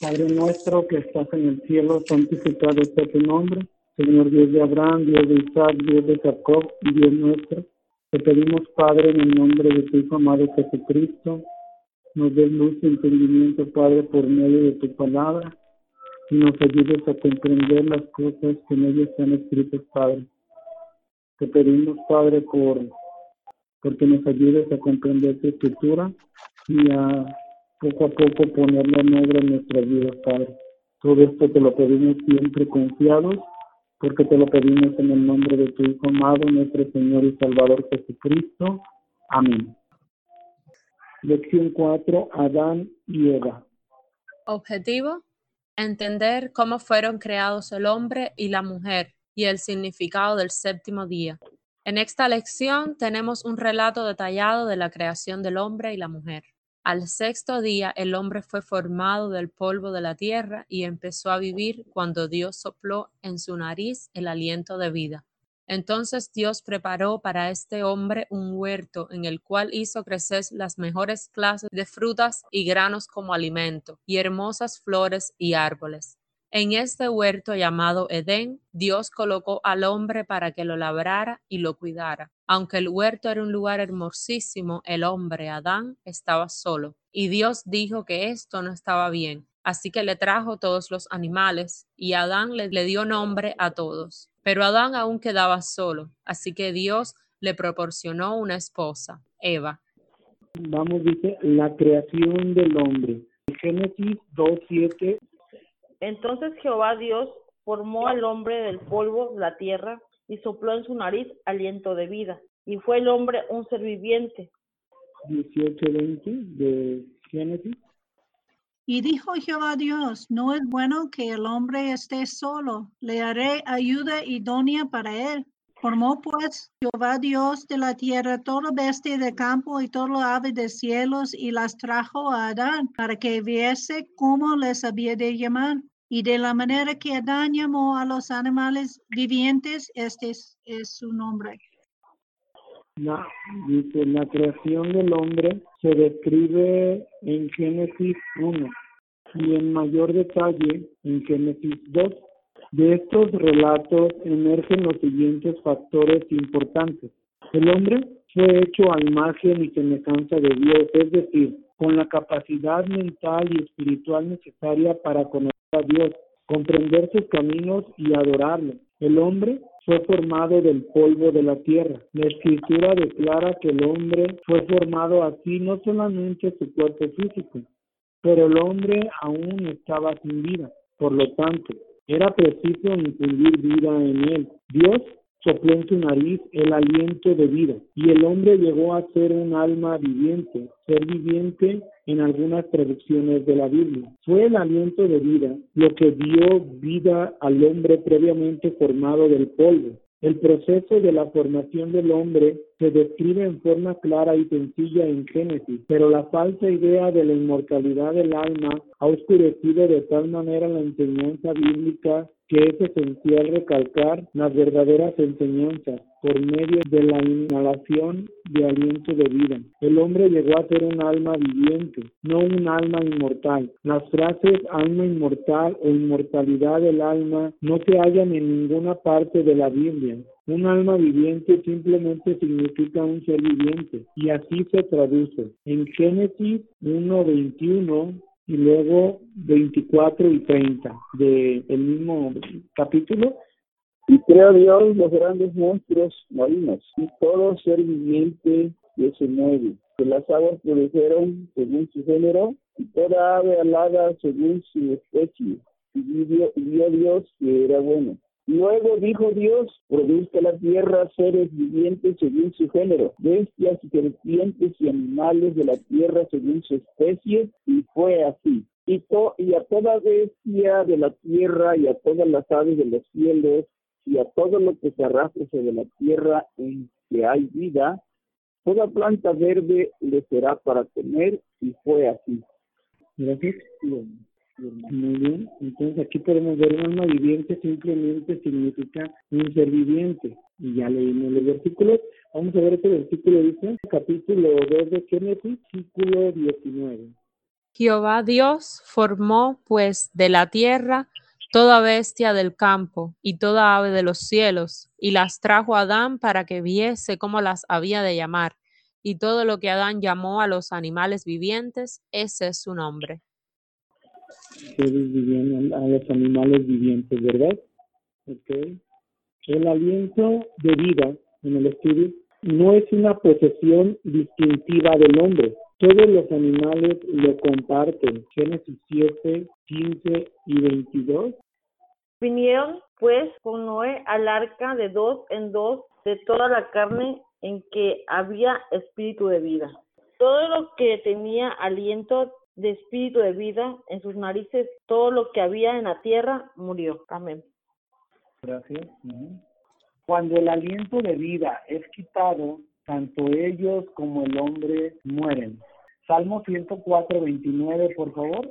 Padre nuestro que estás en el cielo, santificado sea tu nombre. Señor Dios de Abraham, Dios de Isaac, Dios de Jacob Dios nuestro. Te pedimos, Padre, en el nombre de tu Hijo amado Jesucristo, nos des luz y entendimiento, Padre, por medio de tu palabra, y nos ayudes a comprender las cosas que en ella están escritas, Padre. Te pedimos, Padre, por porque nos ayudes a comprender tu escritura y a poco a poco ponerla en obra en nuestra vida, Padre. Todo esto te lo pedimos siempre confiados, porque te lo pedimos en el nombre de tu Hijo amado, nuestro Señor y Salvador Jesucristo. Amén. Lección 4. Adán y Eva. Objetivo. Entender cómo fueron creados el hombre y la mujer y el significado del séptimo día. En esta lección tenemos un relato detallado de la creación del hombre y la mujer. Al sexto día el hombre fue formado del polvo de la tierra y empezó a vivir cuando Dios sopló en su nariz el aliento de vida. Entonces Dios preparó para este hombre un huerto en el cual hizo crecer las mejores clases de frutas y granos como alimento, y hermosas flores y árboles. En este huerto llamado Edén, Dios colocó al hombre para que lo labrara y lo cuidara. Aunque el huerto era un lugar hermosísimo, el hombre, Adán, estaba solo. Y Dios dijo que esto no estaba bien. Así que le trajo todos los animales y Adán le, le dio nombre a todos. Pero Adán aún quedaba solo, así que Dios le proporcionó una esposa, Eva. Vamos, dice, la creación del hombre. Génesis 2.7 entonces Jehová Dios formó al hombre del polvo de la tierra y sopló en su nariz aliento de vida. Y fue el hombre un ser viviente. 18:20 de Génesis. Y dijo Jehová Dios, no es bueno que el hombre esté solo, le haré ayuda idónea para él. Formó pues Jehová Dios de la tierra todo bestia de campo y todo ave de cielos y las trajo a Adán para que viese cómo les había de llamar. Y de la manera que Adán a los animales vivientes, este es, su nombre. La creación del hombre se describe en Génesis 1 y en mayor detalle en Génesis 2. De estos relatos emergen los siguientes factores importantes. El hombre fue hecho a imagen y semejanza de Dios, es decir, con la capacidad mental y espiritual necesaria para conocer a Dios, comprender sus caminos y adorarlo. El hombre fue formado del polvo de la tierra. La escritura declara que el hombre fue formado así no solamente su cuerpo físico, pero el hombre aún estaba sin vida. Por lo tanto, era preciso infundir vida en él. Dios sopló en su nariz el aliento de vida y el hombre llegó a ser un alma viviente, ser viviente en algunas traducciones de la Biblia. Fue el aliento de vida lo que dio vida al hombre previamente formado del polvo. El proceso de la formación del hombre se describe en forma clara y sencilla en Génesis, pero la falsa idea de la inmortalidad del alma ha oscurecido de tal manera la enseñanza bíblica que es esencial recalcar las verdaderas enseñanzas por medio de la inhalación de aliento de vida. El hombre llegó a ser un alma viviente, no un alma inmortal. Las frases alma inmortal o inmortalidad del alma no se hallan en ninguna parte de la Biblia. Un alma viviente simplemente significa un ser viviente y así se traduce. En Génesis 1.21 y luego 24 y 30 del el mismo capítulo. Y creó Dios los grandes monstruos marinos y todo ser viviente que se mueve, que las aguas produjeron según su género y toda ave alada según su especie. Y vio, y vio Dios que era bueno. Luego dijo Dios, produzca la tierra seres vivientes según su género, bestias y serpientes y animales de la tierra según su especie, y fue así. Y, y a toda bestia de la tierra y a todas las aves de los cielos y a todo lo que se arrastre sobre la tierra en que hay vida, toda planta verde le será para comer, y fue así. Gracias. Muy bien, entonces aquí podemos ver un alma viviente simplemente significa un ser viviente. Y ya leímos los versículos. Vamos a ver este versículo, dice, capítulo 2 de Génesis, versículo 19. Jehová Dios formó pues de la tierra toda bestia del campo y toda ave de los cielos, y las trajo a Adán para que viese cómo las había de llamar. Y todo lo que Adán llamó a los animales vivientes, ese es su nombre. Seres vivientes, a los animales vivientes, ¿verdad? Ok. El aliento de vida en el estudio no es una posesión distintiva del hombre. Todos los animales lo comparten. Génesis 7, 15 y 22. Vinieron pues con Noé al arca de dos en dos de toda la carne en que había espíritu de vida. Todo lo que tenía aliento de espíritu de vida en sus narices, todo lo que había en la tierra murió. Amén. Gracias. Cuando el aliento de vida es quitado, tanto ellos como el hombre mueren. Salmo 104, 29, por favor.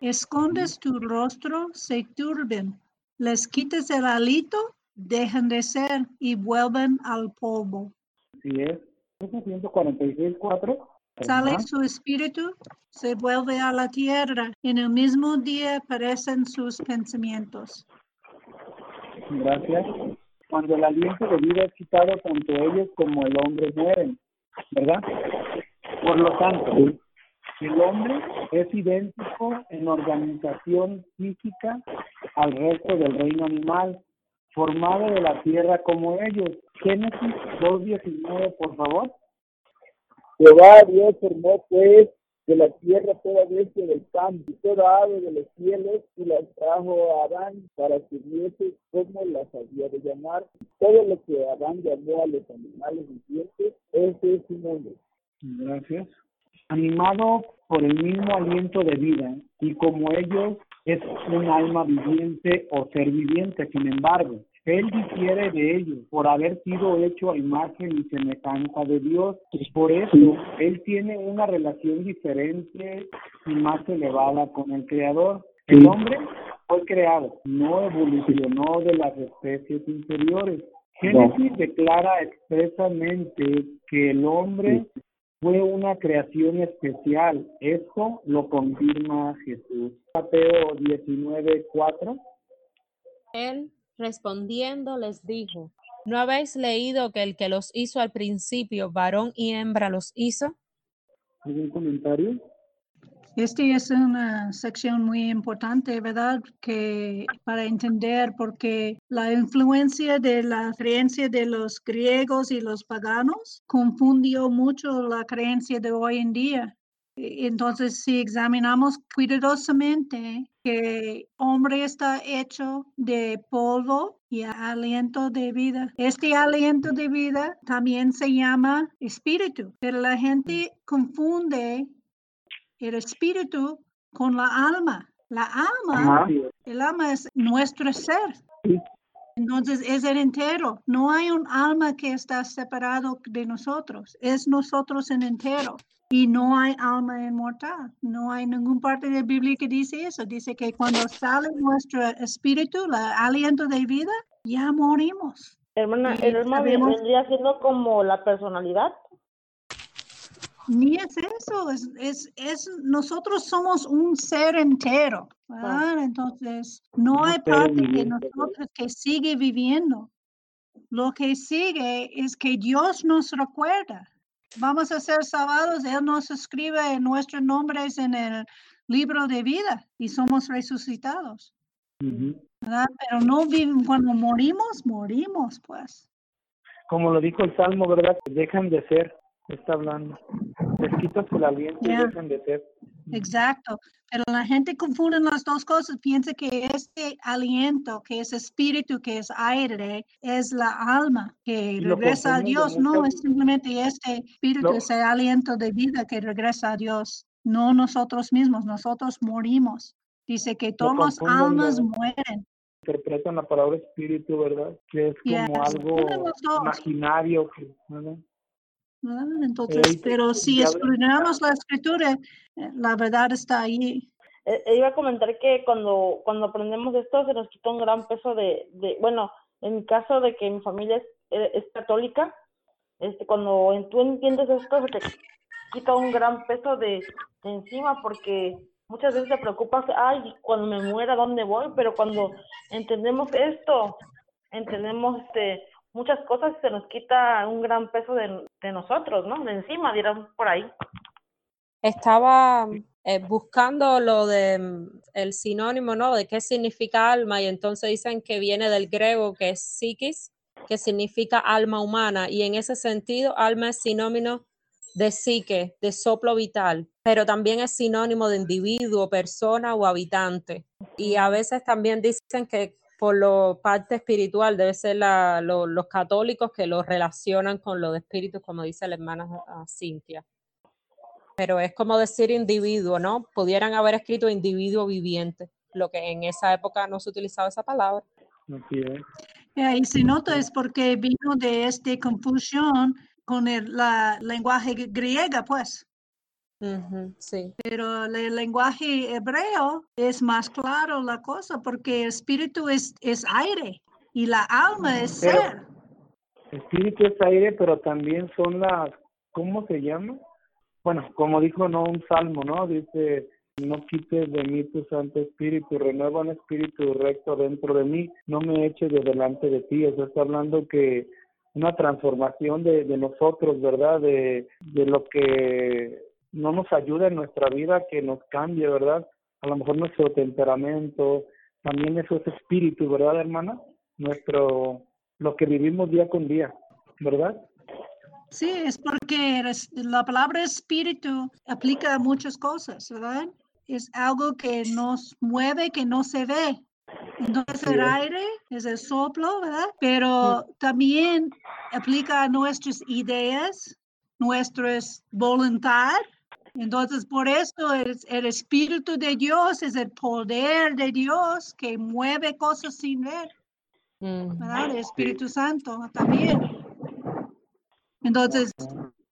Escondes tu rostro, se turben. Les quites el alito, dejan de ser y vuelven al polvo. Así es. 146, 4. Sale su espíritu, se vuelve a la tierra. En el mismo día aparecen sus pensamientos. Gracias. Cuando el aliento de vida es quitado, tanto ellos como el hombre mueren, ¿verdad? Por lo tanto, el hombre es idéntico en organización física al resto del reino animal, formado de la tierra como ellos. Génesis 2.19, por favor. Jehová Dios formó pues de la tierra toda bestia del campo y toda ave de los cielos y las trajo a Adán para que viese cómo las había de llamar. Todo lo que Adán llamó a los animales vivientes, ese es su nombre. Gracias. Animado por el mismo aliento de vida y como ellos es un alma viviente o ser viviente, sin embargo, él difiere de ellos por haber sido hecho a imagen y semejanza de Dios. Y por eso Él tiene una relación diferente y más elevada con el Creador. El hombre fue creado, no evolucionó de las especies inferiores. Génesis declara expresamente que el hombre fue una creación especial. Esto lo confirma Jesús. Mateo 19, 4. Él respondiendo les dijo, ¿no habéis leído que el que los hizo al principio, varón y hembra los hizo? ¿Algún comentario? Esta es una sección muy importante, ¿verdad? Que para entender porque la influencia de la creencia de los griegos y los paganos confundió mucho la creencia de hoy en día. Entonces, si examinamos cuidadosamente que hombre está hecho de polvo y aliento de vida, este aliento de vida también se llama espíritu, pero la gente confunde el espíritu con la alma. La alma, el alma es nuestro ser. Entonces es el entero. No hay un alma que está separado de nosotros. Es nosotros en entero. Y no hay alma inmortal. No hay ninguna parte de la Biblia que dice eso. Dice que cuando sale nuestro espíritu, el aliento de vida, ya morimos. Hermana, Y el alma vendría siendo como la personalidad. Ni es eso, es, es, es nosotros somos un ser entero, ¿verdad? Entonces, no hay parte de nosotros que sigue viviendo. Lo que sigue es que Dios nos recuerda. Vamos a ser salvados, Él nos escribe nuestros nombres en el libro de vida y somos resucitados. Pero no cuando morimos, morimos, pues. Como lo dijo el Salmo, ¿verdad? Dejan de ser, está hablando. Les quitas el aliento y dejan de ser. Exacto, pero la gente confunde las dos cosas, piensa que este aliento, que es espíritu, que es aire, es la alma que regresa a Dios. No, es simplemente este espíritu, ese aliento de vida que regresa a Dios, no nosotros mismos, nosotros morimos. Dice que todas las almas mueren. Interpretan la palabra espíritu, ¿verdad? Que es como Yes, algo imaginario. Que, ¿verdad? ¿Verdad? Entonces, pero si escudriñamos la escritura, eh, la verdad está ahí. Eh, iba a comentar que cuando, cuando aprendemos esto se nos quita un gran peso de, de bueno, en mi caso de que mi familia es, eh, es católica, este, cuando tú entiendes esto, se te, quita un gran peso de, de encima porque muchas veces te preocupas, ay, cuando me muera, ¿dónde voy? Pero cuando entendemos esto, entendemos este muchas cosas, se nos quita un gran peso de, de nosotros, ¿no? De encima, dirán por ahí. Estaba eh, buscando lo de mm, el sinónimo, ¿no? De qué significa alma y entonces dicen que viene del griego que es psiquis, que significa alma humana y en ese sentido alma es sinónimo de psique, de soplo vital, pero también es sinónimo de individuo, persona o habitante. Y a veces también dicen que por lo parte espiritual debe ser la, lo- los católicos que lo relacionan con lo de espíritus, como dice la hermana ah, Cintia. Pero es como decir individuo, ¿no? Pudieran haber escrito individuo viviente, lo que en esa época no se utilizaba esa palabra. Eh, y se nota es porque vino de esta confusión con el la lenguaje gr- griega, pues. Sí. Pero el lenguaje hebreo es más claro la cosa porque espíritu es, es aire y la alma es Pero- ser. Espíritu es aire, pero también son las, ¿cómo se llama? Bueno, como dijo no un salmo, ¿no? Dice, no quites de mí tu Santo Espíritu, renueva un espíritu recto dentro de mí, no me eches de delante de ti. O sea, está hablando que una transformación de, de nosotros, ¿verdad? De, de lo que no nos ayuda en nuestra vida, que nos cambie, ¿verdad? A lo mejor nuestro temperamento, también eso es espíritu, ¿verdad, hermana? Nuestro, lo que vivimos día con día, ¿verdad? Sí, es porque la palabra espíritu aplica a muchas cosas, ¿verdad? Es algo que nos mueve, que no se ve. Entonces el aire es el soplo, ¿verdad? Pero también aplica a nuestras ideas, nuestras voluntad. Entonces por eso el, el espíritu de Dios es el poder de Dios que mueve cosas sin ver. El Espíritu Santo también. Entonces,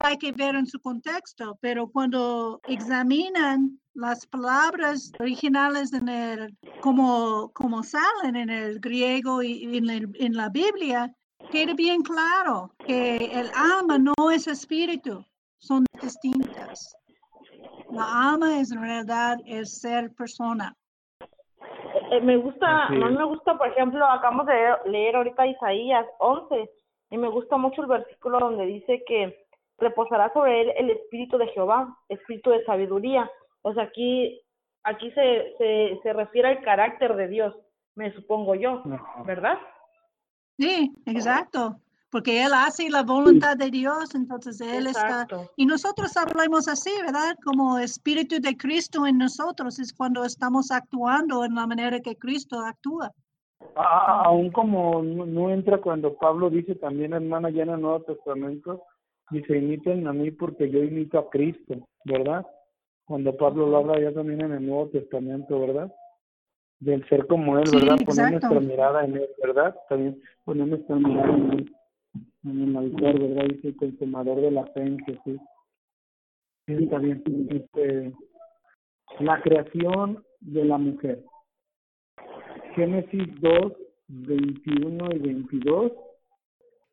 hay que ver en su contexto, pero cuando examinan las palabras originales en el, como, como salen en el griego y y en, el- en la Biblia, queda bien claro que el alma no es espíritu, son distintas. La alma es en realidad el ser persona. Eh, me gusta, mí es. me gusta, por ejemplo, acabamos de leer, leer ahorita Isaías 11 y me gusta mucho el versículo donde dice que reposará sobre él el espíritu de Jehová, espíritu de sabiduría. O sea, aquí aquí se, se, se refiere al carácter de Dios, me supongo yo. ¿verdad? Sí, exacto, porque él hace la voluntad de Dios, entonces él está Exacto. Y nosotros hablamos así, ¿verdad? Como espíritu de Cristo en nosotros es cuando estamos actuando en la manera que Cristo actúa. A- aún como no, no entra cuando Pablo dice también, hermana, ya en el Nuevo Testamento, dice, imiten a mí porque yo imito a Cristo, ¿verdad? Cuando Pablo lo habla ya también en el Nuevo Testamento, ¿verdad? Del ser como Él, Sí, ¿verdad? Poner exacto. nuestra mirada en Él, ¿verdad? También poner nuestra mirada en Él, en el autor, ¿verdad? Dice el consumador de la fe en Jesús. Sí, bien. Este, la creación de la mujer. Génesis 2, 21 y 22.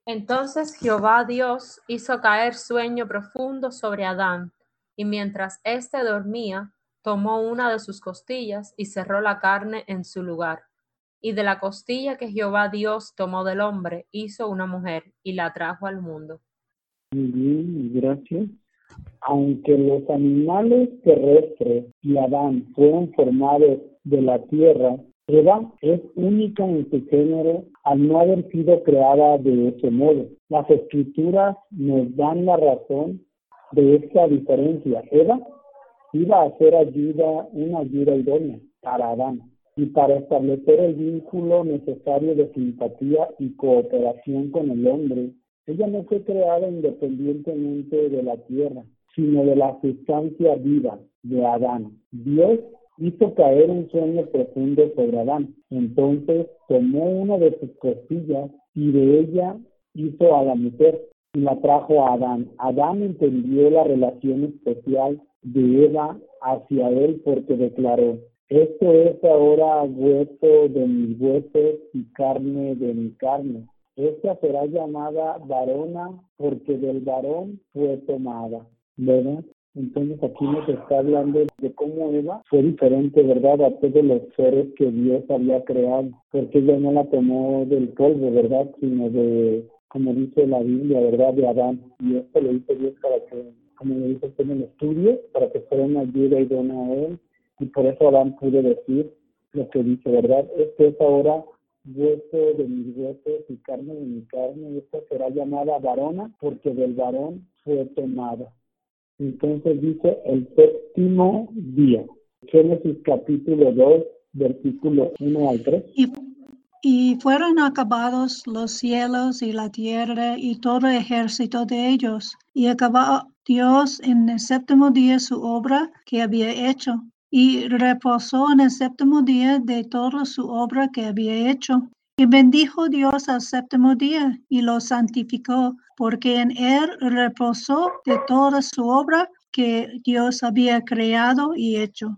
Entonces Jehová Dios hizo caer sueño profundo sobre Adán, y mientras éste dormía, tomó una de sus costillas y cerró la carne en su lugar. Y de la costilla que Jehová Dios tomó del hombre, hizo una mujer y la trajo al mundo. Muy bien, gracias. Aunque los animales terrestres y Adán fueron formados de la tierra, Eva es única en su género al no haber sido creada de ese modo. Las escrituras nos dan la razón de esta diferencia. Eva iba a ser ayuda, una ayuda idónea para Adán y para establecer el vínculo necesario de simpatía y cooperación con el hombre. Ella no fue creada independientemente de la tierra, sino de la sustancia viva de Adán. Dios hizo caer un sueño profundo sobre Adán. Entonces tomó una de sus costillas y de ella hizo a la mujer y la trajo a Adán. Adán entendió la relación especial de Eva hacia él porque declaró, esto es ahora hueso de mis huesos y carne de mi carne. Esta será llamada varona porque del varón fue tomada. ¿Verdad? Entonces aquí nos está hablando de cómo Eva fue diferente, ¿verdad?, a todos los seres que Dios había creado, porque ella no la tomó del polvo, ¿verdad?, sino de, como dice la Biblia, ¿verdad?, de Adán. Y esto lo hizo Dios para que, como le dice en el estudio, para que fuera una ayuda idónea a él. Y por eso Adán pudo decir lo que dice, ¿verdad? Esto es ahora hueso de mis huesos y carne de mi carne, y esta será llamada varona, porque del varón fue tomada. Entonces dice el séptimo día. Génesis capítulo 2, versículo 1 al 3. Y, y fueron acabados los cielos y la tierra y todo ejército de ellos. Y acabó Dios en el séptimo día su obra que había hecho. Y reposó en el séptimo día de toda su obra que había hecho. Y bendijo Dios al séptimo día y lo santificó, porque en él reposó de toda su obra que Dios había creado y hecho.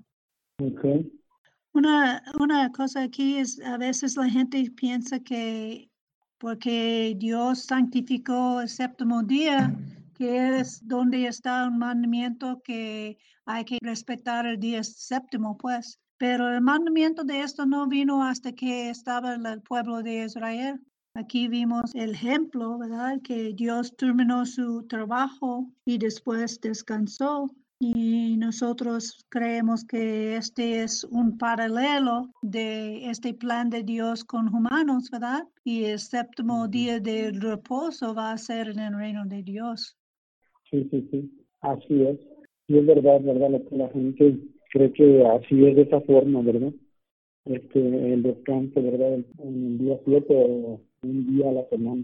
Una, una cosa aquí es, a veces la gente piensa que porque Dios santificó el séptimo día, que es donde está un mandamiento que hay que respetar el día séptimo, pues. Pero el mandamiento de esto no vino hasta que estaba el pueblo de Israel. Aquí vimos el ejemplo, ¿verdad? Que Dios terminó su trabajo y después descansó. Y nosotros creemos que este es un paralelo de este plan de Dios con humanos, ¿verdad? Y el séptimo día de reposo va a ser en el reino de Dios. Sí, sí, sí, así es. Y es verdad, ¿verdad? Lo que la gente creo que así es de esa forma, ¿verdad? Este, el descanso, ¿verdad? En el día 7 o un día a la semana,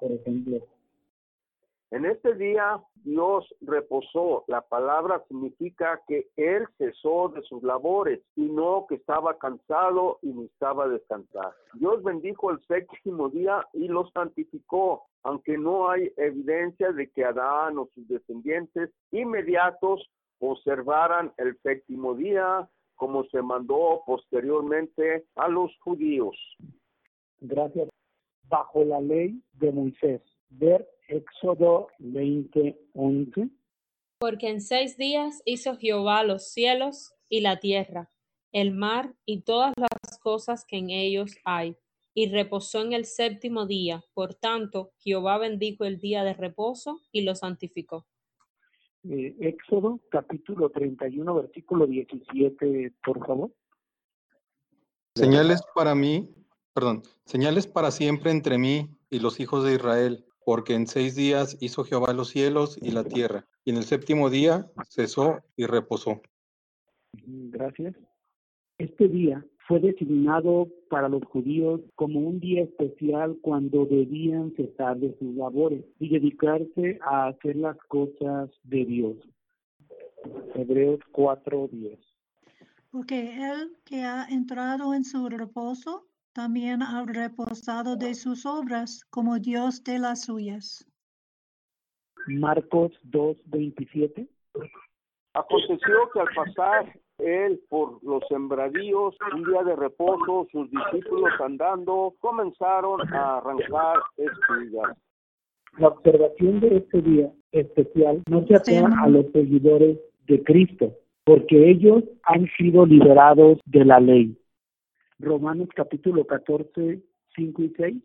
por ejemplo. En este día Dios reposó. La palabra significa que Él cesó de sus labores y no que estaba cansado y necesitaba descansar. Dios bendijo el séptimo día y lo santificó, aunque no hay evidencia de que Adán o sus descendientes inmediatos observaran el séptimo día como se mandó posteriormente a los judíos. Gracias. Bajo la ley de Moisés. Ver Éxodo 20:11. Porque en seis días hizo Jehová los cielos y la tierra, el mar y todas las cosas que en ellos hay, y reposó en el séptimo día. Por tanto, Jehová bendijo el día de reposo y lo santificó. Eh, Éxodo capítulo 31, versículo 17, por favor. Señales para mí, perdón, señales para siempre entre mí y los hijos de Israel, porque en seis días hizo Jehová los cielos y la tierra, y en el séptimo día cesó y reposó. Gracias. Este día fue designado para los judíos como un día especial cuando debían cesar de sus labores y dedicarse a hacer las cosas de Dios. Hebreos 4:10. Porque él que ha entrado en su reposo también ha reposado de sus obras como Dios de las suyas. Marcos 2:27. Aconteció que al pasar él por los sembradíos, un día de reposo, sus discípulos andando comenzaron a arrancar espigas. La observación de este día especial no se apega a los seguidores de Cristo, porque ellos han sido liberados de la ley. Romanos capítulo 14, 5 y 6.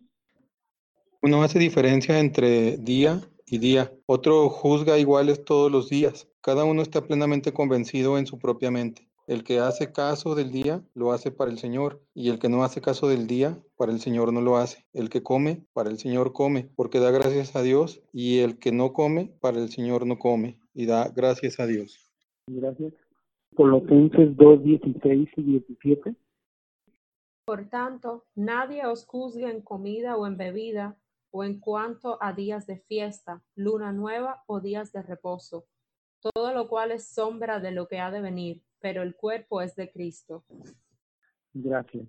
Uno hace diferencia entre día y día. Otro juzga iguales todos los días. Cada uno está plenamente convencido en su propia mente. El que hace caso del día lo hace para el Señor, y el que no hace caso del día, para el Señor no lo hace. El que come, para el Señor come, porque da gracias a Dios, y el que no come, para el Señor no come, y da gracias a Dios. Gracias. Colosenses 2, 16 y 17. Por tanto, nadie os juzgue en comida o en bebida, o en cuanto a días de fiesta, luna nueva o días de reposo todo lo cual es sombra de lo que ha de venir, pero el cuerpo es de Cristo. Gracias.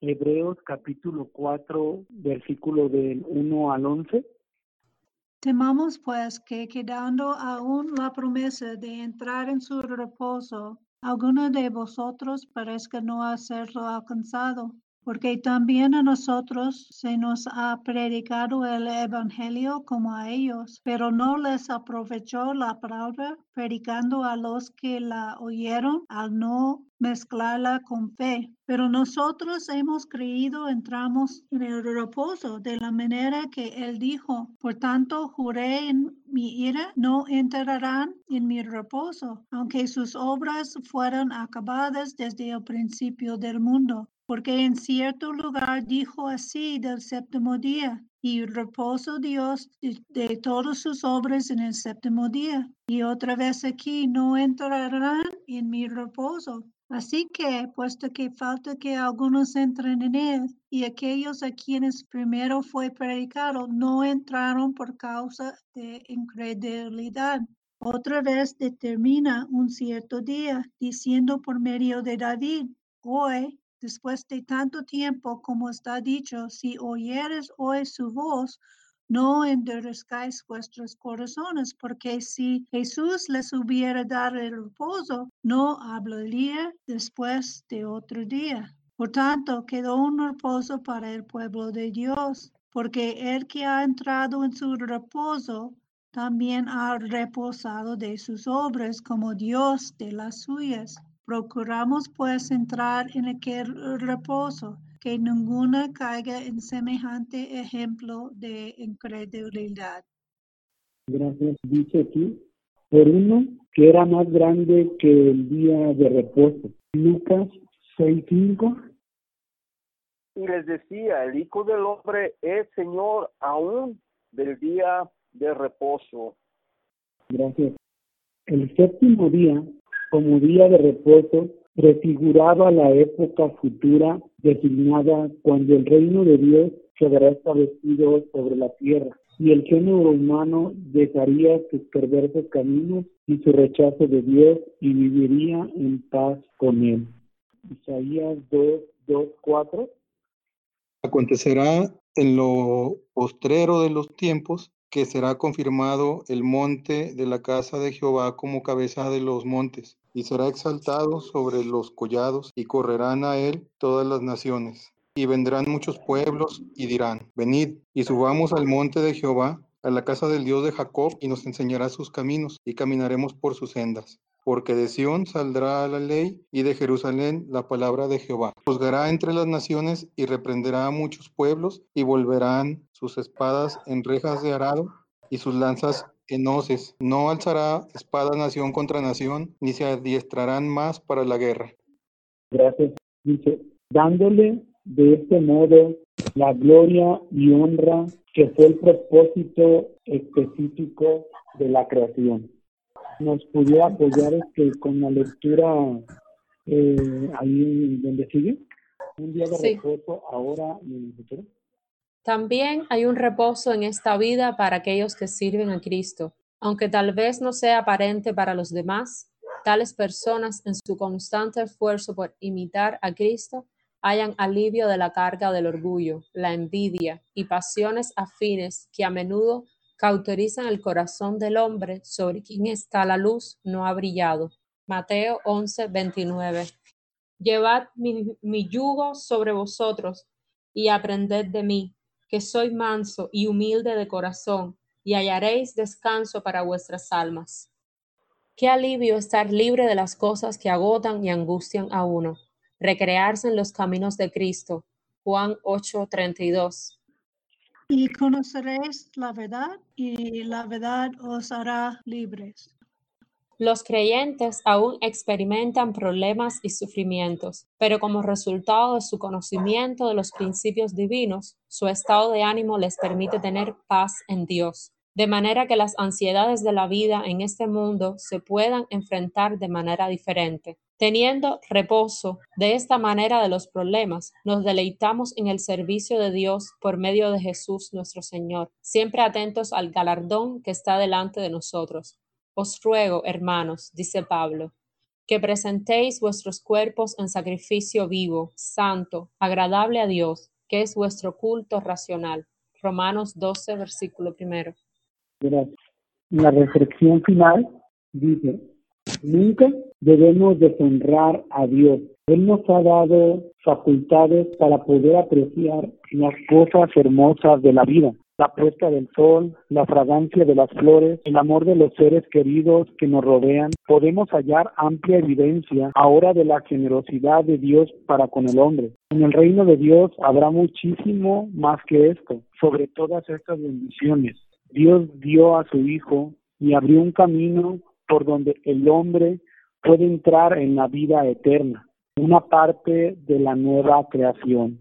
Hebreos capítulo 4, versículo del 1 al 11. Temamos pues que quedando aún la promesa de entrar en su reposo, alguno de vosotros parezca no hacerlo alcanzado. Porque también a nosotros se nos ha predicado el Evangelio como a ellos, pero no les aprovechó la palabra predicando a los que la oyeron al no mezclarla con fe. Pero nosotros hemos creído, entramos en el reposo de la manera que Él dijo. Por tanto, juré en mi ira, no entrarán en mi reposo, aunque sus obras fueran acabadas desde el principio del mundo porque en cierto lugar dijo así del séptimo día, y reposo Dios de, todas sus obras en el séptimo día. Y otra vez aquí, no entrarán en mi reposo. Así que, puesto que falta que algunos entren en él, y aquellos a quienes primero fue predicado no entraron por causa de incredulidad. Otra vez determina un cierto día, diciendo por medio de David, hoy después de tanto tiempo como está dicho, si oyeres hoy su voz, no endurezcáis vuestros corazones, porque si Jesús les hubiera dado el reposo, no hablaría después de otro día. Por tanto, quedó un reposo para el pueblo de Dios, porque el que ha entrado en su reposo también ha reposado de sus obras como Dios de las suyas. Procuramos pues entrar en aquel reposo, que ninguna caiga en semejante ejemplo de incredulidad. Gracias. Dice aquí, por uno que era más grande que el día de reposo. Lucas 6.5. Y les decía, el Hijo del Hombre es Señor aún del día de reposo. Gracias. El séptimo día como día de reposo prefiguraba la época futura designada cuando el reino de Dios quedará establecido sobre la tierra y el género humano dejaría sus perversos caminos y su rechazo de Dios y viviría en paz con él. Isaías 2, 2, 4. Acontecerá en lo postrero de los tiempos que será confirmado el monte de la casa de Jehová como cabeza de los montes, y será exaltado sobre los collados, y correrán a él todas las naciones. Y vendrán muchos pueblos y dirán, venid y subamos al monte de Jehová, a la casa del Dios de Jacob, y nos enseñará sus caminos, y caminaremos por sus sendas porque de Sión saldrá la ley y de Jerusalén la palabra de Jehová. Juzgará entre las naciones y reprenderá a muchos pueblos y volverán sus espadas en rejas de arado y sus lanzas en hoces. No alzará espada nación contra nación, ni se adiestrarán más para la guerra. Gracias. Dice, dándole de este modo la gloria y honra que fue el propósito específico de la creación nos pudiera apoyar este, con la lectura eh, ahí donde sigue. Un día de reposo ahora y en el futuro. También hay un reposo en esta vida para aquellos que sirven a Cristo. Aunque tal vez no sea aparente para los demás, tales personas en su constante esfuerzo por imitar a Cristo hayan alivio de la carga del orgullo, la envidia y pasiones afines que a menudo cauterizan el corazón del hombre sobre quien está la luz no ha brillado. Mateo 11, 29. Llevad mi, mi yugo sobre vosotros y aprended de mí, que soy manso y humilde de corazón, y hallaréis descanso para vuestras almas. Qué alivio estar libre de las cosas que agotan y angustian a uno, recrearse en los caminos de Cristo. Juan 8:32 y conoceréis la verdad y la verdad os hará libres. Los creyentes aún experimentan problemas y sufrimientos, pero como resultado de su conocimiento de los principios divinos, su estado de ánimo les permite tener paz en Dios, de manera que las ansiedades de la vida en este mundo se puedan enfrentar de manera diferente. Teniendo reposo de esta manera de los problemas, nos deleitamos en el servicio de Dios por medio de Jesús nuestro Señor, siempre atentos al galardón que está delante de nosotros. Os ruego, hermanos, dice Pablo, que presentéis vuestros cuerpos en sacrificio vivo, santo, agradable a Dios, que es vuestro culto racional. Romanos 12, versículo primero. La reflexión final dice, Nunca debemos deshonrar a Dios. Él nos ha dado facultades para poder apreciar las cosas hermosas de la vida la puesta del sol, la fragancia de las flores, el amor de los seres queridos que nos rodean, podemos hallar amplia evidencia ahora de la generosidad de Dios para con el hombre. En el reino de Dios habrá muchísimo más que esto, sobre todas estas bendiciones. Dios dio a su Hijo y abrió un camino por donde el hombre puede entrar en la vida eterna, una parte de la nueva creación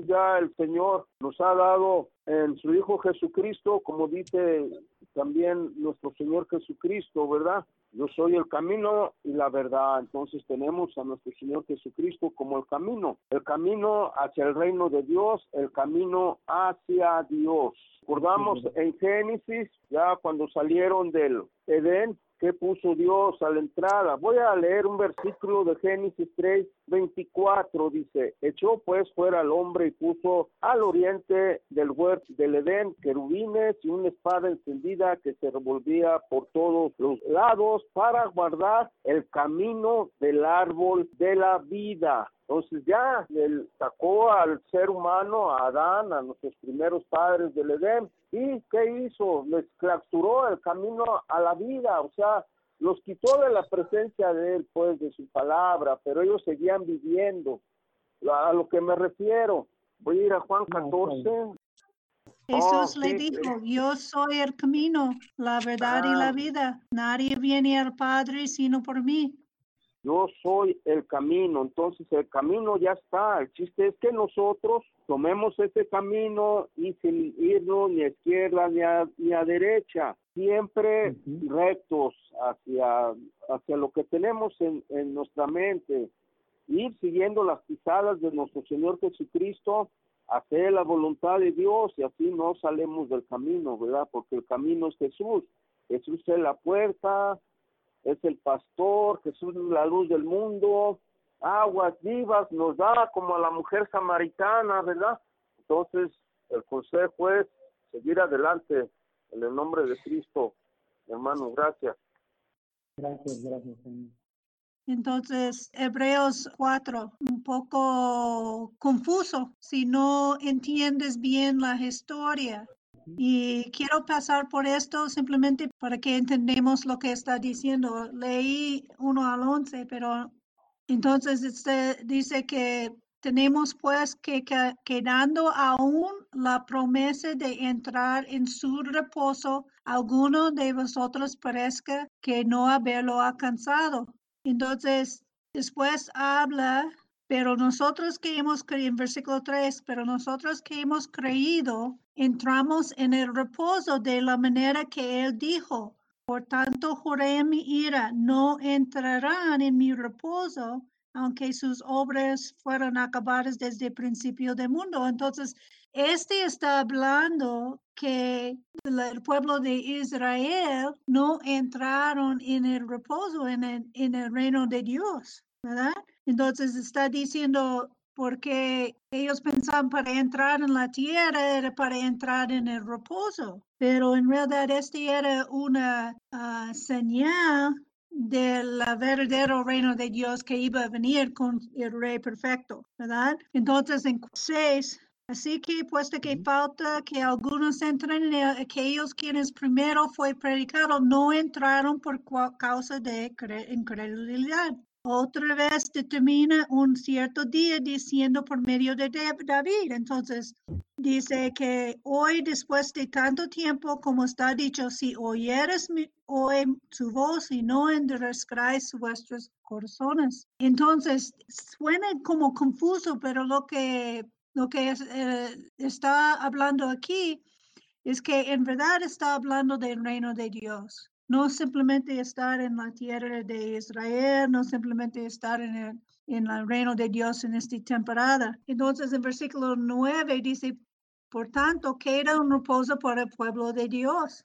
ya el Señor nos ha dado en su Hijo Jesucristo, como dice también nuestro Señor Jesucristo, ¿verdad? Yo soy el camino y la verdad. Entonces tenemos a nuestro Señor Jesucristo como el camino, el camino hacia el reino de Dios, el camino hacia Dios. Recordamos en Génesis, ya cuando salieron del Edén, que puso Dios a la entrada. Voy a leer un versículo de Génesis 3, 24, dice, echó pues fuera al hombre y puso al oriente del huerto del Edén querubines y una espada encendida que se revolvía por todos los lados para guardar el camino del árbol de la vida. Entonces ya él sacó al ser humano, a Adán, a nuestros primeros padres del Edén, y ¿qué hizo? Les clausuró el camino a la vida, o sea, los quitó de la presencia de él, pues, de su palabra, pero ellos seguían viviendo. A lo que me refiero, voy a ir a Juan 14. Jesús le dijo, yo soy el camino, la verdad y la ah. vida. Nadie viene al Padre sino por mí yo soy el camino, entonces el camino ya está, el chiste es que nosotros tomemos ese camino y sin irnos ni a izquierda ni a, ni a derecha, siempre rectos hacia, hacia lo que tenemos en, en nuestra mente, ir siguiendo las pisadas de nuestro Señor Jesucristo, hacer la voluntad de Dios y así no salemos del camino, ¿verdad? Porque el camino es Jesús, Jesús es la puerta, es el pastor, Jesús es la luz del mundo, aguas vivas nos da como a la mujer samaritana, ¿verdad? Entonces, el consejo es seguir adelante en el nombre de Cristo. Hermano, gracias. Gracias, gracias, Entonces, Hebreos 4, un poco confuso si no entiendes bien la historia. Y quiero pasar por esto simplemente para que entendamos lo que está diciendo. Leí 1 al 11, pero entonces este dice que tenemos pues que, quedando aún la promesa de entrar en su reposo, alguno de vosotros parezca que no haberlo alcanzado. Entonces, después habla pero nosotros que hemos creído, en versículo 3, pero nosotros que hemos creído, entramos en el reposo de la manera que Él dijo. Por tanto, juré en mi ira, no entrarán en mi reposo, aunque sus obras fueron acabadas desde el principio del mundo. Entonces, este está hablando que el pueblo de Israel no entraron en el reposo, en el, en el reino de Dios, ¿verdad? Entonces está diciendo, porque ellos pensaban para entrar en la tierra era para entrar en el reposo, pero en realidad este era una ah, señal del verdadero reino de Dios que iba a venir con el rey perfecto, ¿verdad? Entonces en 6, así que puesto que falta que algunos entren, aquellos quienes primero fue predicado no entraron por causa de incredulidad. Otra vez determina un cierto día diciendo por medio de David. Entonces dice que hoy, después de tanto tiempo, como está dicho, si oyeres hoy su voz y no endurezcáis vuestros corazones. Entonces suena como confuso, pero lo que, lo que eh, está hablando aquí es que en verdad está hablando del reino de Dios no simplemente estar en la tierra de Israel, no simplemente estar en el, en el reino de Dios en esta temporada. Entonces, en versículo 9 dice, por tanto, queda un reposo para el pueblo de Dios.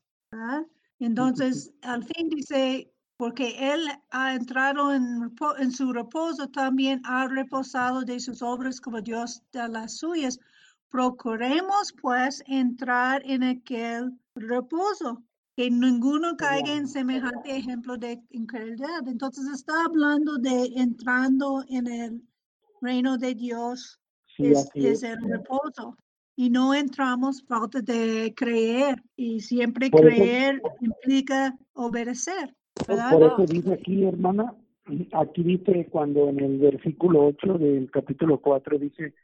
Entonces, al fin dice, porque Él ha entrado en, en, su reposo, también ha reposado de sus obras como Dios de las suyas. Procuremos pues entrar en aquel reposo que ninguno caiga en semejante ejemplo de incredulidad. Entonces está hablando de entrando en el reino de Dios, Sí, es, es el reposo. Y no entramos falta de creer. Y siempre Por eso- creer implica obedecer, Por, ¿verdad? por eso dice aquí, hermana, aquí dice cuando en el versículo 8 del capítulo 4 dice,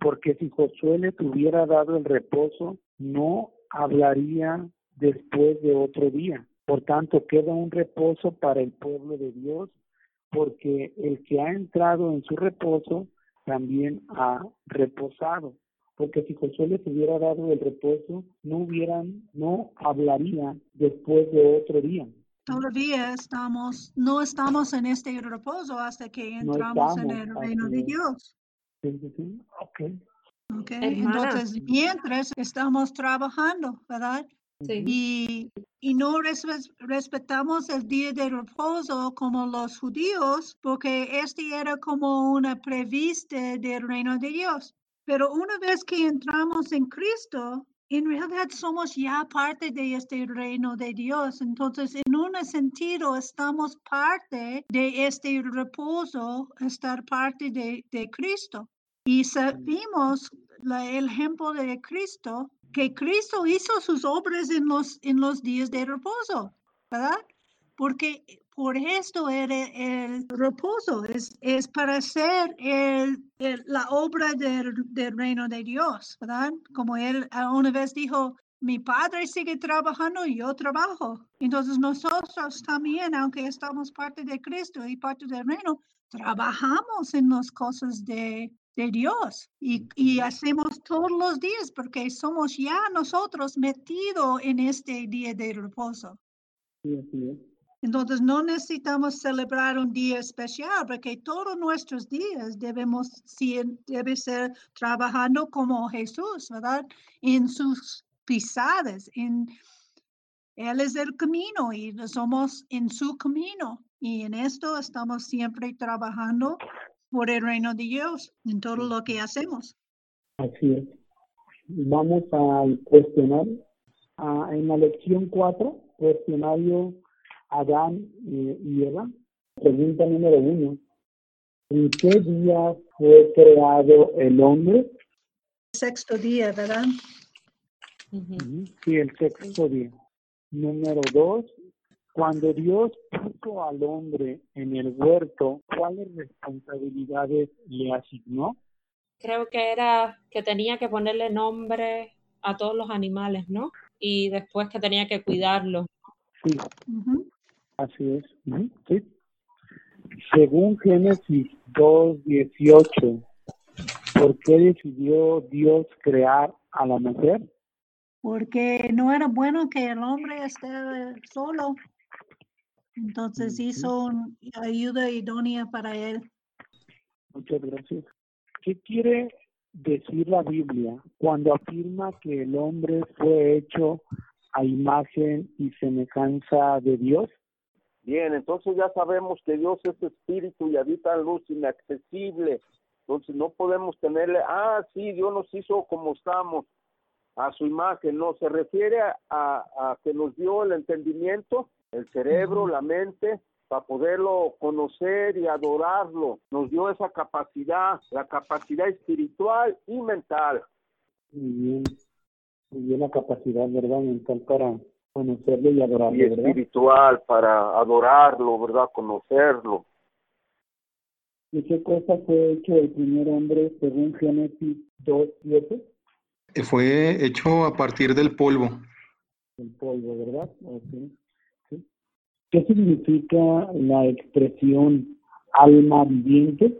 porque si Josué le tuviera dado el reposo, no hablaría después de otro día. Por tanto, queda un reposo para el pueblo de Dios, porque el que ha entrado en su reposo también ha reposado. Porque si Josué les hubiera dado el reposo, no hubieran, no hablaría después de otro día. Todavía estamos, no estamos en este reposo hasta que No entramos en el reino de. Dios. Sí, sí, sí. Ok. ¿ok? Hermana. Entonces, mientras estamos trabajando, ¿verdad? Sí. Y, y no respe- respetamos el día de reposo como los judíos, porque este era como una prevista del reino de Dios. Pero una vez que entramos en Cristo, en realidad somos ya parte de este reino de Dios. Entonces, en un sentido, estamos parte de este reposo, estar parte de, de Cristo. Y sabemos la- el ejemplo de Cristo, que Cristo hizo sus obras en los, en los días de reposo, ¿verdad? Porque por esto era el reposo, es, es para hacer el, la obra del, del reino de Dios, ¿verdad? Como él una vez dijo, mi padre sigue trabajando y yo trabajo. Entonces nosotros también, aunque estamos parte de Cristo y parte del reino, trabajamos en las cosas de, de Dios y, y hacemos todos los días porque somos ya nosotros metidos en este día de reposo. Sí. Entonces no necesitamos celebrar un día especial porque todos nuestros días debemos debe ser trabajando como Jesús, ¿verdad? En sus pisadas, en él es el camino y somos en su camino y en esto estamos siempre trabajando por el reino de Dios en todo lo que hacemos. Así es. Vamos al cuestionario. Ah, en la lección 4, cuestionario Adán eh, y Eva. Pregunta número uno. ¿En qué día fue creado el hombre? Sexto día, ¿verdad? Sí, el sexto día. Número dos, cuando Dios puso al hombre en el huerto, ¿cuáles responsabilidades le asignó? Creo que era que tenía que ponerle nombre a todos los animales, ¿no? Y después que tenía que cuidarlos. Sí, así es. Sí. Según Génesis 2.18, ¿por qué decidió Dios crear a la mujer? Porque no era bueno que el hombre esté solo. Entonces hizo un- ayuda idónea para él. Muchas gracias. ¿Qué quiere decir la Biblia cuando afirma que el hombre fue hecho a imagen y semejanza de Dios? Bien, entonces ya sabemos que Dios es espíritu y habita en luz inaccesible. Entonces no podemos tenerle, ah, sí, Dios nos hizo como estamos, a su imagen. No, se refiere a, a que nos dio el entendimiento, el cerebro, la mente, para poderlo conocer y adorarlo. Nos dio esa capacidad, la capacidad espiritual y mental. Muy bien. Muy bien la capacidad, ¿verdad? Mental para conocerlo y Y adorarlo, ¿verdad? espiritual para adorarlo, ¿verdad? Conocerlo. ¿Y qué cosa fue hecho el primer hombre según Génesis 2.7? Eh, Fue hecho a partir del polvo. El polvo, ¿verdad? Ok. ¿Qué significa la expresión alma viviente?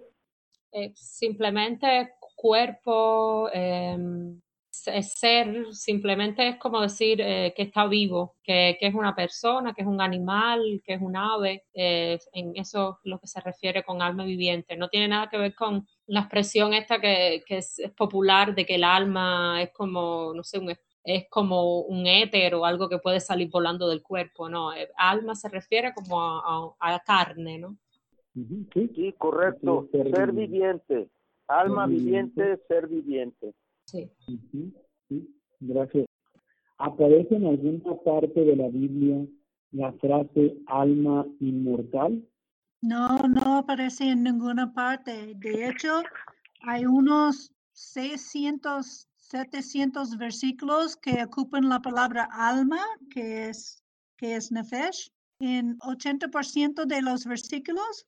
Eh, simplemente cuerpo, em, se- ser, simplemente es como decir eh, que está vivo, que, es una persona, que es un animal, que es un ave. eh, en eso es lo que se refiere con alma viviente. No tiene nada que ver con la expresión esta que, es, es popular de que el alma es como, no sé, un, es como un éter o algo que puede salir volando del cuerpo. No, Eh, alma se refiere como a, a- a carne, ¿no? Sí. Sí, correcto. Ser Ser viviente. viviente. Alma Ser viviente. viviente, ser viviente. Sí. Gracias. ¿Aparece en alguna parte de la Biblia la frase alma inmortal? No, no aparece en ninguna parte. De hecho, hay unos 600, 700 versículos que ocupan la palabra alma, que es, que es nefesh. En 80% de los versículos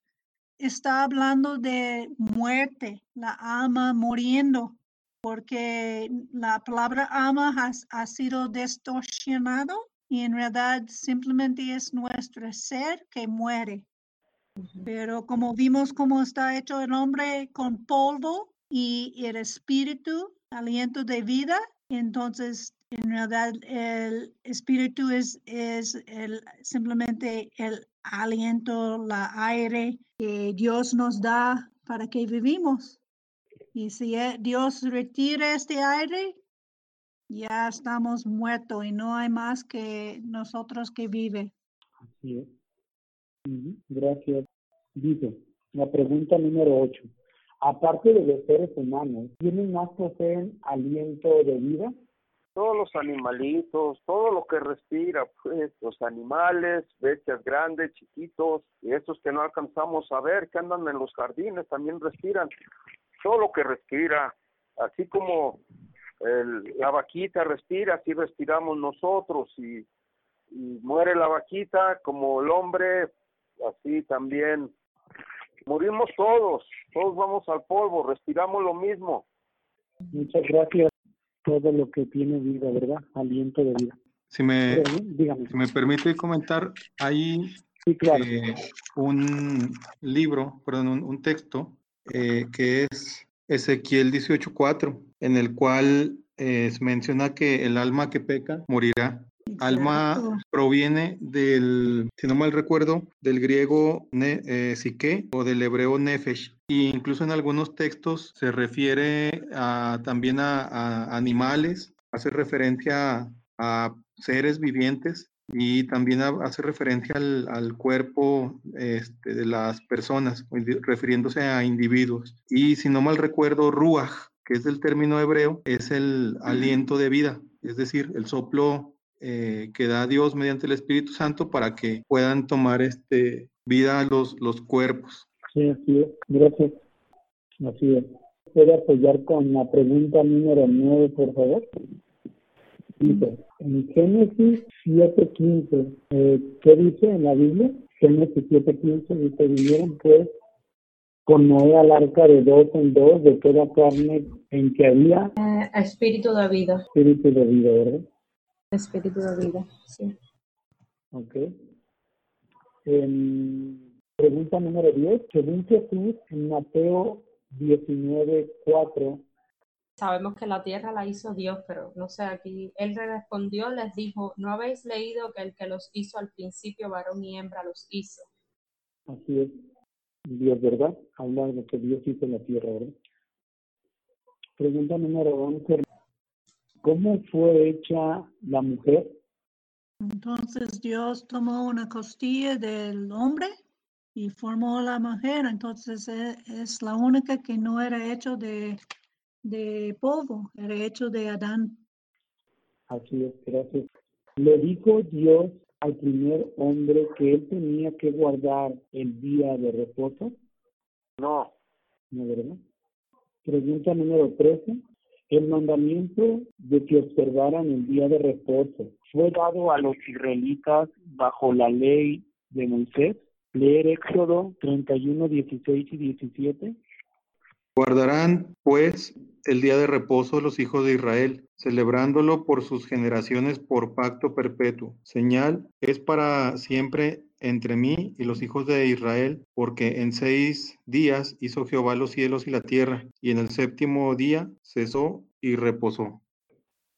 está hablando de muerte, la alma muriendo, porque la palabra alma has- ha sido distorsionado y en realidad simplemente es nuestro ser que muere. Pero como vimos cómo está hecho el hombre con polvo y el espíritu, aliento de vida, entonces en realidad el espíritu es, es el, simplemente el aliento, la aire que Dios nos da para que vivimos. Y si eh, Dios retira este aire, ya estamos muertos y no hay más que nosotros que vive. Así es. Gracias. Dice, la pregunta número 8. Aparte de los seres humanos, ¿quiénes más poseen aliento de vida? Todos los animalitos, todo lo que respira, pues los animales, bestias grandes, chiquitos, y estos que no alcanzamos a ver, que andan en los jardines, también respiran. Todo lo que respira, así como la vaquita respira, así respiramos nosotros, y, y muere la vaquita como el hombre, así también morimos todos, todos vamos al polvo, respiramos lo mismo. Muchas gracias. Todo lo que tiene vida, ¿verdad? Aliento de vida. Si me, Pero, dígame. si me permite comentar, hay Sí, claro. eh, un libro, perdón, un, un texto eh, que es Ezequiel 18.4, en el cual eh, se menciona que el alma que peca morirá. Alma proviene del, si no mal recuerdo, del griego ne, eh, psique o del hebreo nefesh. Y incluso en algunos textos se refiere a, también a, a animales, hace referencia a seres vivientes y también ha- hace referencia al, al cuerpo este, de las personas, refiriéndose a individuos. Y si no mal recuerdo, ruach, que es del término hebreo, es el aliento de vida, es decir, el soplo eh, que da Dios mediante el Espíritu Santo para que puedan tomar este, vida los, los cuerpos. Sí, así es. Gracias. Así es. ¿Puede apoyar con la pregunta número 9, por favor? Dice, en Génesis 7.15, eh, ¿qué dice en la Biblia? Génesis 7.15 dice, vinieron pues con Noé al arca de dos en dos de toda carne en que había Eh, espíritu de vida. espíritu de vida, ¿verdad? Espíritu de vida, sí. Ok. Em, pregunta número 10. Según Jesús, en Mateo 19.4, Sabemos que la tierra la hizo Dios, pero no sé, aquí él respondió, les dijo, ¿no habéis leído que el que los hizo al principio, varón y hembra, los hizo? así es, Dios, ¿verdad? Habla de lo que Dios hizo en la tierra, ¿verdad? Pregunta número 11. ¿Cómo fue hecha la mujer? Entonces Dios tomó una costilla del hombre y formó a la mujer. Entonces e- es la única que no era hecho de, de polvo, era hecho de Adán. Así es, gracias. Le dijo Dios al primer hombre que él tenía que guardar el día de reposo. No, ¿no verdad? Pregunta número 13. El mandamiento de que observaran el día de reposo fue dado a los israelitas bajo la ley de Moisés. Leer Éxodo 31, 16 y 17. Guardarán, pues, el día de reposo los hijos de Israel, celebrándolo por sus generaciones por pacto perpetuo. Señal es para siempre entre mí y los hijos de Israel, porque en seis días hizo Jehová los cielos y la tierra, y en el séptimo día cesó y reposó.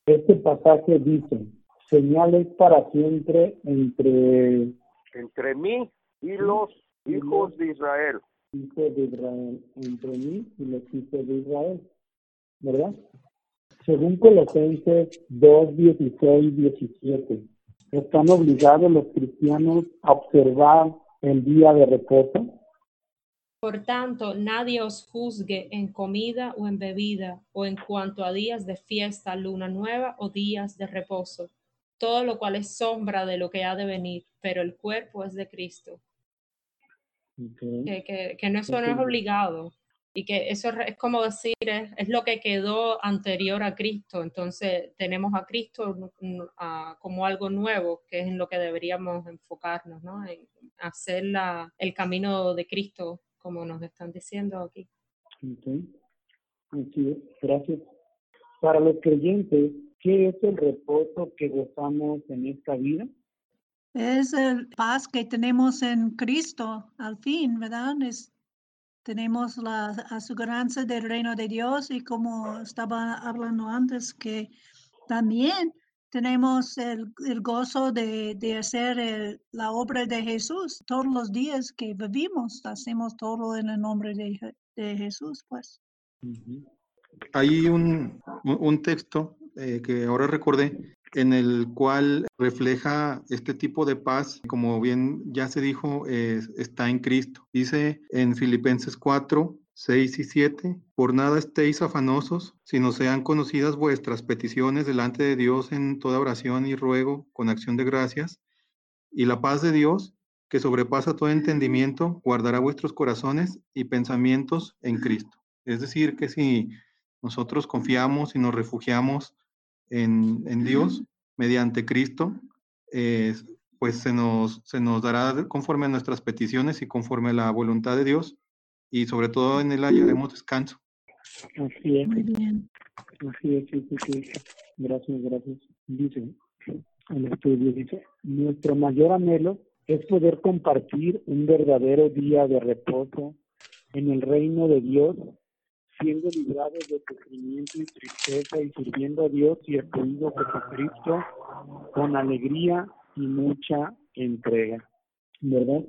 Este pasaje dice, señal es para siempre entre entre mí y los hijos de Israel. hijos de Israel, entre mí y los hijos de Israel, ¿verdad? Según Colosenses 2, 16 17, ¿están obligados los cristianos a observar el día de reposo? Por tanto, nadie os juzgue en comida o en bebida, o en cuanto a días de fiesta, luna nueva o días de reposo, todo lo cual es sombra de lo que ha de venir, pero el cuerpo es de Cristo. Ok. Que, que, que no, eso no es obligado y que eso es como decir, es, es lo que quedó anterior a Cristo. Entonces tenemos a Cristo como algo nuevo, que es en lo que deberíamos enfocarnos, ¿no? En hacer la, el camino de Cristo, como nos están diciendo aquí. Ok. Así es. Gracias. Para los creyentes, ¿qué es el reposo que gozamos en esta vida? Es el paz que tenemos en Cristo al fin, ¿verdad? Es, tenemos la aseguranza del reino de Dios y como estaba hablando antes, que también tenemos el, gozo de, de hacer el- la obra de Jesús todos los días que vivimos. Hacemos todo en el nombre de, de Jesús, pues. Hay un- un texto eh, que ahora recordé en el cual refleja este tipo de paz, como bien ya se dijo, eh, está en Cristo. Dice en Filipenses 4, 6 y 7, por nada estéis afanosos, sino sean conocidas vuestras peticiones delante de Dios en toda oración y ruego con acción de gracias, y la paz de Dios, que sobrepasa todo entendimiento, guardará vuestros corazones y pensamientos en Cristo. Es decir, que si nosotros confiamos y nos refugiamos en, en Dios mediante Cristo, eh, pues se nos, se nos dará conforme a nuestras peticiones y conforme a la voluntad de Dios, y sobre todo en Él hallaremos descanso. Así es. Muy bien. Así es, sí, sí, sí. Gracias, gracias. Dice, el estudio dice, nuestro mayor anhelo es poder compartir un verdadero día de reposo en el reino de Dios, siendo librados de sufrimiento y tristeza y sirviendo a Dios y a su Jesucristo con alegría y mucha entrega. ¿Verdad?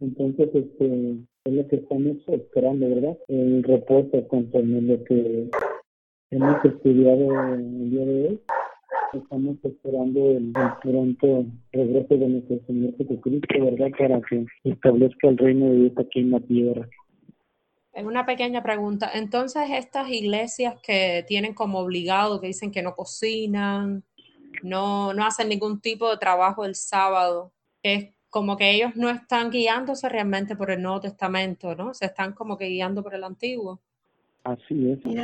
Entonces, este, es lo que estamos esperando, ¿verdad? El reposo conforme lo que hemos estudiado el día de hoy. Estamos esperando el pronto regreso de nuestro Señor Jesucristo, ¿verdad? Para que establezca el reino de Dios aquí en la tierra. Es una pequeña pregunta. Entonces, estas iglesias que tienen como obligado, que dicen que no cocinan, no, no hacen ningún tipo de trabajo el sábado, es como que ellos no están guiándose realmente por el Nuevo Testamento, ¿no? Se están como que guiando por el Antiguo. Así es. Y,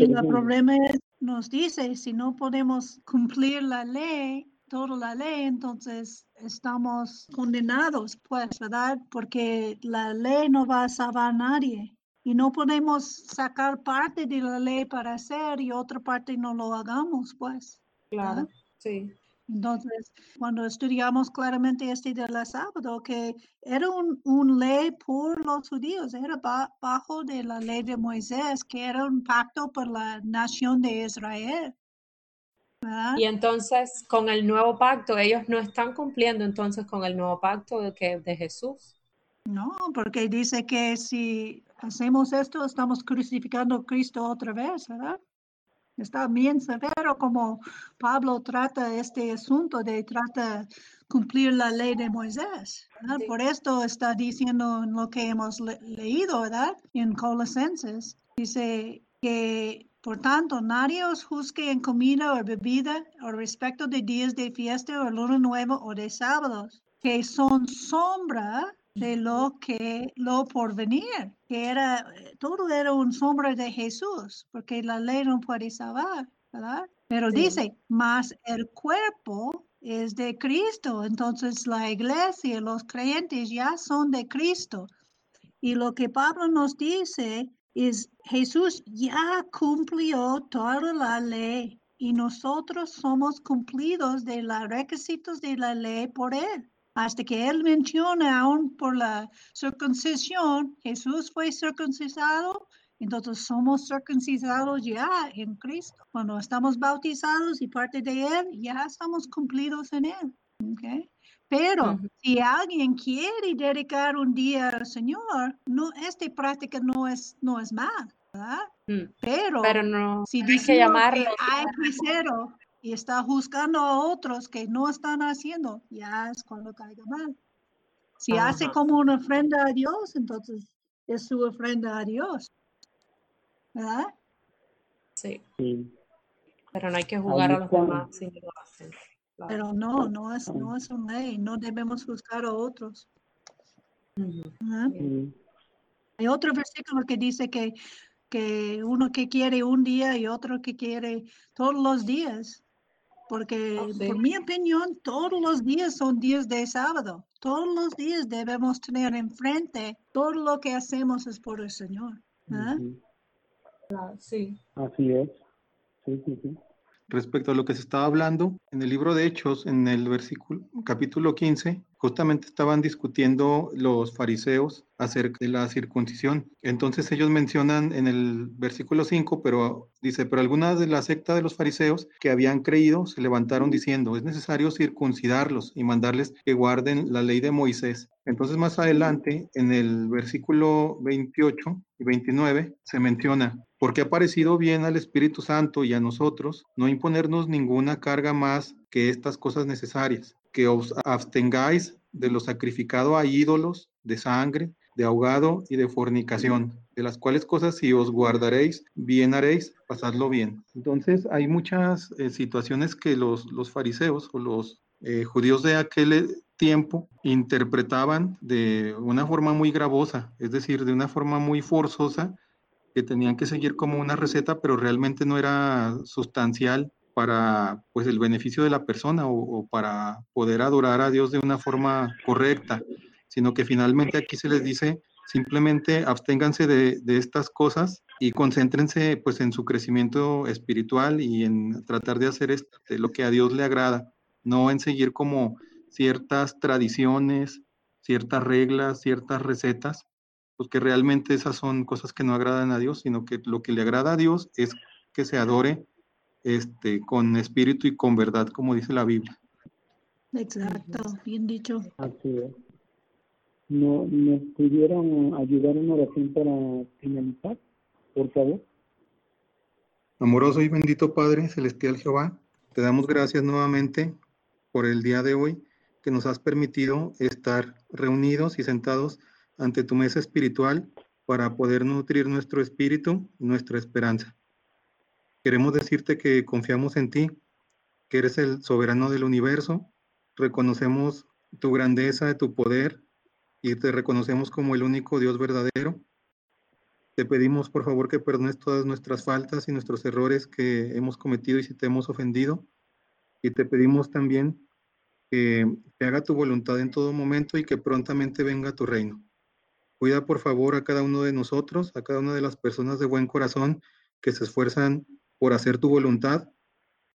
el problema es, nos dice, si no podemos cumplir la ley, toda la ley, entonces estamos condenados, pues, ¿verdad? Porque la ley no va a salvar a nadie. Y no podemos sacar parte de la ley para hacer y otra parte no lo hagamos, pues. Claro, sí. Entonces, cuando estudiamos claramente este de la sábado, que era un, un ley por los judíos, era ba- bajo de la ley de Moisés, que era un pacto por la nación de Israel. ¿verdad? Y entonces, con el nuevo pacto, ellos no están cumpliendo entonces con el nuevo pacto de, que, de Jesús. No, porque dice que si hacemos esto, estamos crucificando a Cristo otra vez, ¿verdad? Está bien severo como Pablo trata este asunto de trata cumplir la ley de Moisés. ¿verdad? Sí. Por esto está diciendo en lo que hemos le- leído, ¿verdad? En Colosenses. Dice que, por tanto, nadie os juzgue en comida o bebida o respecto de días de fiesta o luna nueva o de sábados, que son sombra de lo que lo por venir, que era, todo era un sombra de Jesús, porque la ley no puede salvar, ¿verdad? Pero Sí. dice, más el cuerpo es de Cristo, entonces la iglesia, los creyentes ya son de Cristo. Y lo que Pablo nos dice es, Jesús ya cumplió toda la ley y nosotros somos cumplidos de los requisitos de la ley por él. Hasta que él menciona aún por la circuncisión, Jesús fue circuncisado, entonces somos circuncidados ya en Cristo. Cuando estamos bautizados y parte de él, ya estamos cumplidos en él. ¿ok? Pero si alguien quiere dedicar un día al Señor, no, esta práctica no es, no es mal, ¿verdad? Mm. Pero, Pero no si hay que decimos llamarlo. que hay que hacerlo y está juzgando a otros que no están haciendo, ya es cuando caiga mal. Si hace como una ofrenda a Dios, entonces es su ofrenda a Dios. ¿Verdad? Sí, Sí. pero no hay que jugar a los demás si no lo hacen. Claro. Pero no, no es, no es una ley. No debemos juzgar a otros. Ujú. ¿verdad? Sí. Hay otro versículo que dice que, que uno que quiere un día y otro que quiere todos los días. Porque, Oh, sí. por mi opinión, todos los días son días de sábado. Todos los días debemos tener enfrente todo lo que hacemos es por el Señor. Ujú. Claro, sí. Así es. Sí, sí, sí. Respecto a lo que se estaba hablando, en el libro de Hechos, en el versículo, capítulo 15, justamente estaban discutiendo los fariseos acerca de la circuncisión. Entonces ellos mencionan en el versículo 5, pero dice, pero algunas de la secta de los fariseos que habían creído se levantaron diciendo, es necesario circuncidarlos y mandarles que guarden la ley de Moisés. Entonces más adelante, en el versículo 28 y 29, se menciona, porque ha parecido bien al Espíritu Santo y a nosotros no imponernos ninguna carga más que estas cosas necesarias, que os abstengáis de lo sacrificado a ídolos, de sangre, de ahogado y de fornicación, de las cuales cosas si os guardaréis, bien haréis, pasadlo bien. Entonces hay muchas eh, situaciones que los, los fariseos o los eh, judíos de aquel eh, tiempo interpretaban de una forma muy gravosa, es decir, de una forma muy forzosa, que tenían que seguir como una receta, pero realmente no era sustancial para pues el beneficio de la persona o, para poder adorar a Dios de una forma correcta, sino que finalmente aquí se les dice simplemente absténganse de, de estas cosas y concéntrense pues en su crecimiento espiritual y en tratar de hacer este, lo que a Dios le agrada, no en seguir como ciertas tradiciones, ciertas reglas, ciertas recetas, pues que realmente esas son cosas que no agradan a Dios, sino que lo que le agrada a Dios es que se adore este, con espíritu y con verdad, como dice la Biblia. Exacto, bien dicho. Así es. ¿No, ¿Nos pudieran ayudar en oración para finalizar, por favor? Amoroso y bendito Padre Celestial Jehová, te damos gracias nuevamente por el día de hoy que nos has permitido estar reunidos y sentados ante tu mesa espiritual para poder nutrir nuestro espíritu nuestra esperanza. Queremos decirte que confiamos en ti, que eres el soberano del universo, reconocemos tu grandeza, tu poder y te reconocemos como el único Dios verdadero. Te pedimos por favor que perdones todas nuestras faltas y nuestros errores que hemos cometido y si te hemos ofendido. Y te pedimos también que, que haga tu voluntad en todo momento y que prontamente venga tu reino. Cuida por favor a cada uno de nosotros, a cada una de las personas de buen corazón que se esfuerzan por hacer tu voluntad.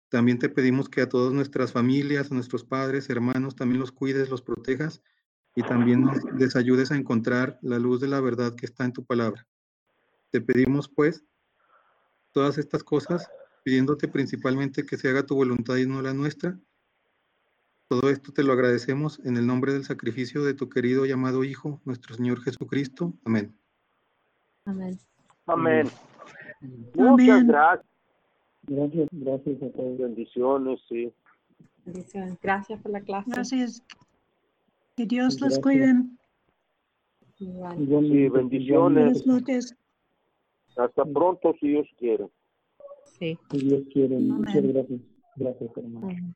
También te pedimos que a todas nuestras familias, a nuestros padres, hermanos, también los cuides, los protejas y también nos, les ayudes a encontrar la luz de la verdad que está en tu palabra. Te pedimos pues todas estas cosas, pidiéndote principalmente que se haga tu voluntad y no la nuestra. Todo esto te lo agradecemos en el nombre del sacrificio de tu querido y amado Hijo, nuestro Señor Jesucristo. Amén. Amén. Amén. Muchas Amén. gracias. Gracias, gracias a todos. Bendiciones, sí. Bendiciones. Gracias por la clase. Gracias. Que Dios los Gracias. cuide. Igual. Igualmente, Sí, bendiciones. Buenas noches. Hasta pronto, si Dios quiere. Sí. Si Dios quiere. Muchas gracias. Gracias, hermano. Amén.